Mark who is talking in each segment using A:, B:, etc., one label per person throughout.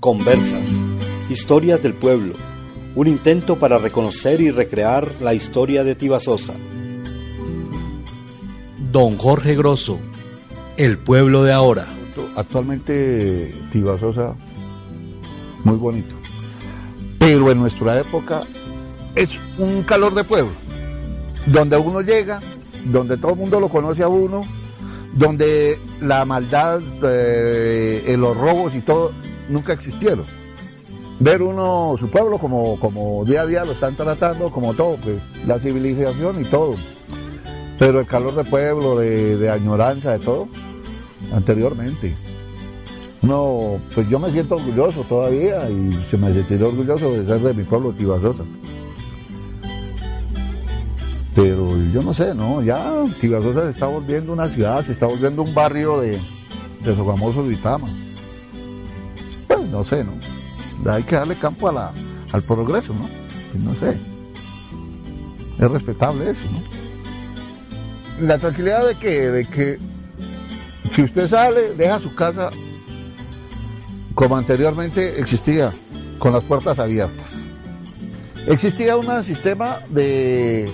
A: Conversas, historias del pueblo, un intento para reconocer y recrear la historia de Tibasosa. Don Jorge Grosso, el pueblo de ahora.
B: Actualmente Tibasosa, muy bonito. Pero en nuestra época es un calor de pueblo, donde uno llega, donde todo el mundo lo conoce a uno, donde la maldad, eh, los robos y todo nunca existieron. Ver uno su pueblo como, como día a día lo están tratando, como todo, pues la civilización y todo. Pero el calor de pueblo, de, añoranza, de todo, anteriormente. No, pues yo me siento orgulloso todavía y se me sentirá orgulloso de ser de mi pueblo, Tibasosa. Pero yo no sé, ¿no? Ya Tibasosa se está volviendo una ciudad, se está volviendo un barrio de, de Sogamoso Vitama. No sé, ¿no? Hay que darle campo a la, al progreso, ¿no? Pues no sé. Es respetable eso, ¿no? La tranquilidad de que, de que si usted sale, deja su casa como anteriormente existía, con las puertas abiertas. Existía un sistema de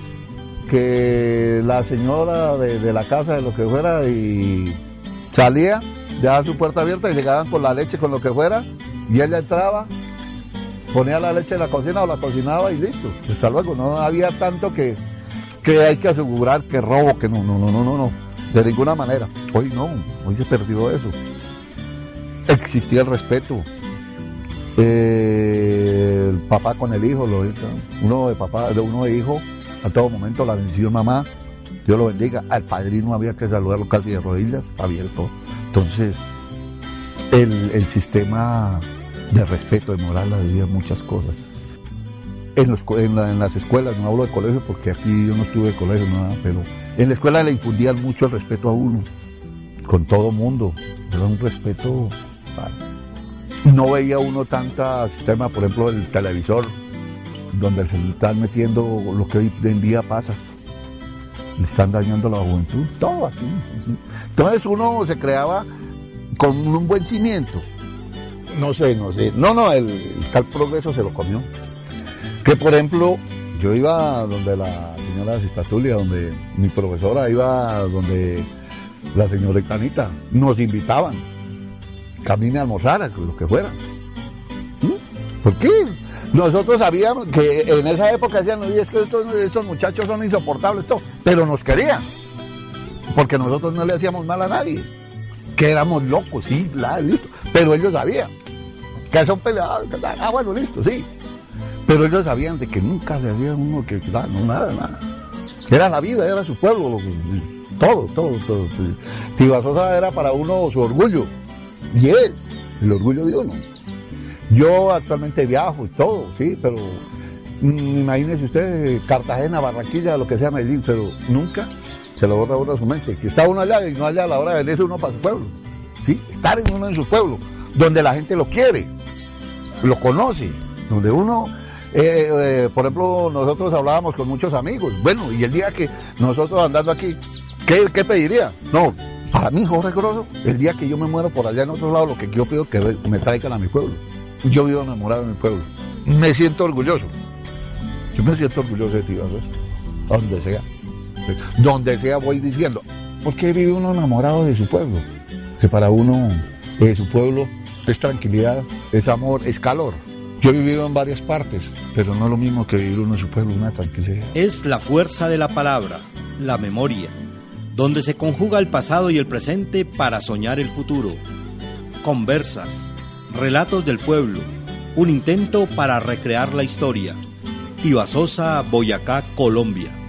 B: que la señora de, la casa, de lo que fuera, y salía, dejaba su puerta abierta y llegaban con la leche, con lo que fuera, y ella entraba, ponía la leche en la cocina o la cocinaba y listo. Hasta luego, no había tanto que, que hay que asegurar que robo, que no, no, no, no, no, no, de ninguna manera. Hoy no, hoy se perdió eso. Existía el respeto. Eh, el papá con el hijo, lo, uno de papá, de uno de hijo, a todo momento la bendición mamá, Dios lo bendiga. Al padrino había que saludarlo casi de rodillas, abierto. Entonces, el, sistema de respeto, de moral, había muchas cosas. En, los, en, las escuelas, no hablo de colegio porque aquí yo no estuve de colegio, nada, pero en la escuela le infundían mucho el respeto a uno, con todo mundo. Era un respeto. No veía uno tanta sistema, por ejemplo, el televisor, donde se están metiendo lo que hoy en día pasa. Le están dañando la juventud, todo así. Entonces uno se creaba con un buen cimiento. No sé, no sé. No, no, el, tal progreso se lo comió. Que por ejemplo, yo iba donde la señora Cistatulia, donde mi profesora iba donde la señora Canita, nos invitaban. Camine a almorzar, lo que fuera. ¿Por qué? Nosotros sabíamos que en esa época decían, no, es que estos, muchachos son insoportables, todo, pero nos querían, porque nosotros no le hacíamos mal a nadie, que éramos locos, sí, listo, pero ellos sabían que son peleados, ah, bueno, listo, sí, pero ellos sabían de que nunca le había uno que, no, nada, nada, era la vida, era su pueblo, todo, todo, todo. Tibasosa era para uno su orgullo, y es el orgullo de uno. Yo actualmente viajo y todo, sí, pero mm, imagínese usted Cartagena, Barranquilla, lo que sea Medellín, pero nunca se lo borra uno a su mente. Que está uno allá y no allá a la hora de venirse uno para su pueblo. ¿sí? Estar en uno en su pueblo, donde la gente lo quiere, lo conoce, donde uno, eh, eh, por ejemplo, nosotros hablábamos con muchos amigos. Bueno, y el día que nosotros andando aquí, ¿qué, qué pediría? No, para mí, Jorge Grosso, el día que yo me muero por allá en otro lado, lo que yo pido es que me traigan a mi pueblo. Yo vivo enamorado de mi pueblo. Me siento orgulloso. Yo me siento orgulloso de ti, donde sea. Donde sea voy diciendo, ¿por qué vive uno enamorado de su pueblo? Que para uno, eh, su pueblo es tranquilidad, es amor, es calor. Yo he vivido en varias partes, pero no es lo mismo que vivir uno en su pueblo, una tranquilidad.
A: Es la fuerza de la palabra, la memoria, donde se conjuga el pasado y el presente para soñar el futuro. Conversas, Relatos del Pueblo, un intento para recrear la historia. Ibasosa, Boyacá, Colombia.